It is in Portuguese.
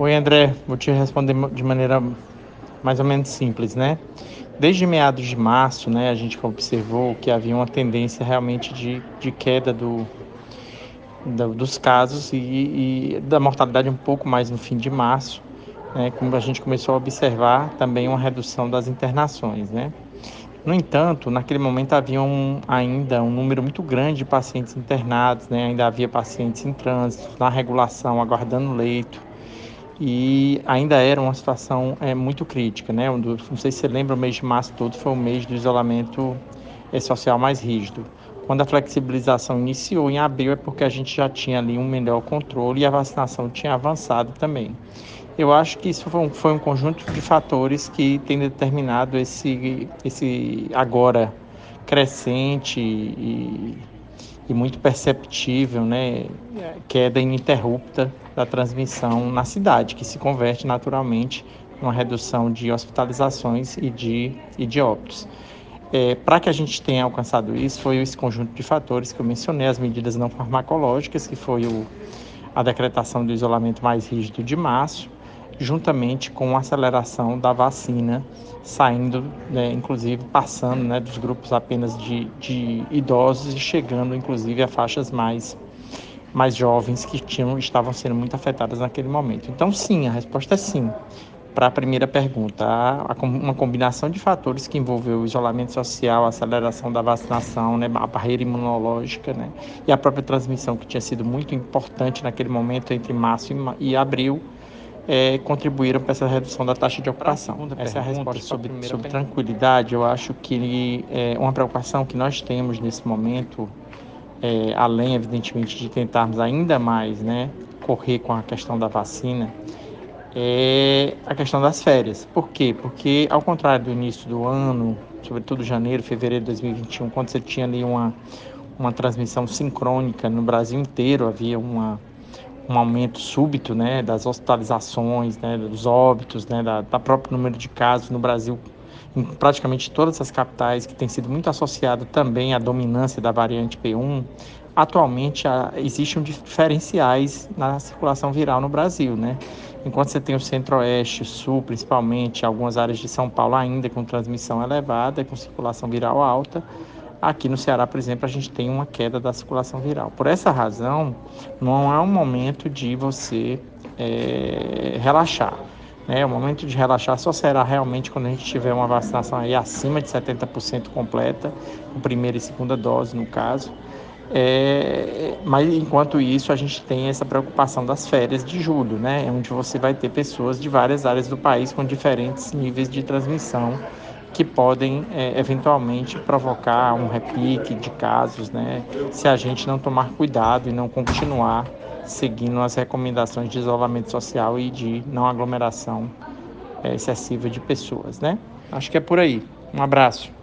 Oi, André. Vou te responder de maneira mais ou menos simples, né? Desde meados de março, né, a gente observou que havia uma tendência realmente de, de queda do, do dos casos e, e, da mortalidade um pouco mais no fim de março, né, como a gente começou a observar também uma redução das internações, né? No entanto, naquele momento havia um, ainda um número muito grande de pacientes internados, né? ainda havia pacientes em trânsito, na regulação, aguardando leito e ainda era uma situação é, muito crítica, né? Não sei se você lembra, o mês de março todo foi o mês do isolamento é, social mais rígido. Quando a flexibilização iniciou em abril é porque a gente já tinha ali um melhor controle e a vacinação tinha avançado também. Eu acho que isso foi um, foi um conjunto de fatores que tem determinado esse, esse agora crescente e, e muito perceptível, né, queda ininterrupta da transmissão na cidade, que se converte naturalmente numa redução de hospitalizações e de, e de óbitos. É, Para que a gente tenha alcançado isso, foi esse conjunto de fatores que eu mencionei, as medidas não farmacológicas, que foi o, a decretação do isolamento mais rígido de março, juntamente com a aceleração da vacina, saindo, né, inclusive passando né, dos grupos apenas de, de idosos e chegando, inclusive, a faixas mais mais jovens que tinham, estavam sendo muito afetadas naquele momento. Então, sim, a resposta é sim. Para a primeira pergunta, há uma combinação de fatores que envolveu o isolamento social, a aceleração da vacinação, né, a barreira imunológica né, e a própria transmissão, que tinha sido muito importante naquele momento entre março e abril, é, contribuíram para essa redução da taxa de ocupação. Essa é a resposta sobre, sobre tranquilidade. Eu acho que é uma preocupação que nós temos nesse momento é, além, evidentemente, de tentarmos ainda mais né, correr com a questão da vacina, é a questão das férias. Por quê? Porque, ao contrário do início do ano, sobretudo janeiro, fevereiro de 2021, quando você tinha ali uma, uma transmissão sincrônica no Brasil inteiro, havia uma, um aumento súbito né, das hospitalizações, né, dos óbitos, né, da, da próprio número de casos no Brasil em praticamente todas as capitais, que tem sido muito associado também à dominância da variante P1, atualmente existem diferenciais na circulação viral no Brasil, né? Enquanto você tem o centro-oeste, sul, principalmente, algumas áreas de São Paulo ainda com transmissão elevada, com circulação viral alta, aqui no Ceará, por exemplo, a gente tem uma queda da circulação viral. Por essa razão, não é um momento de você é, relaxar. Né? O momento de relaxar só será realmente quando a gente tiver uma vacinação aí acima de 70% completa, com primeira e segunda dose no caso. É, mas enquanto isso a gente tem essa preocupação das férias de julho, né? Onde você vai ter pessoas de várias áreas do país com diferentes níveis de transmissão que podem é, eventualmente provocar um repique de casos, né? Se a gente não tomar cuidado e não continuar seguindo as recomendações de isolamento social e de não aglomeração é, excessiva de pessoas, né? Acho que é por aí. Um abraço.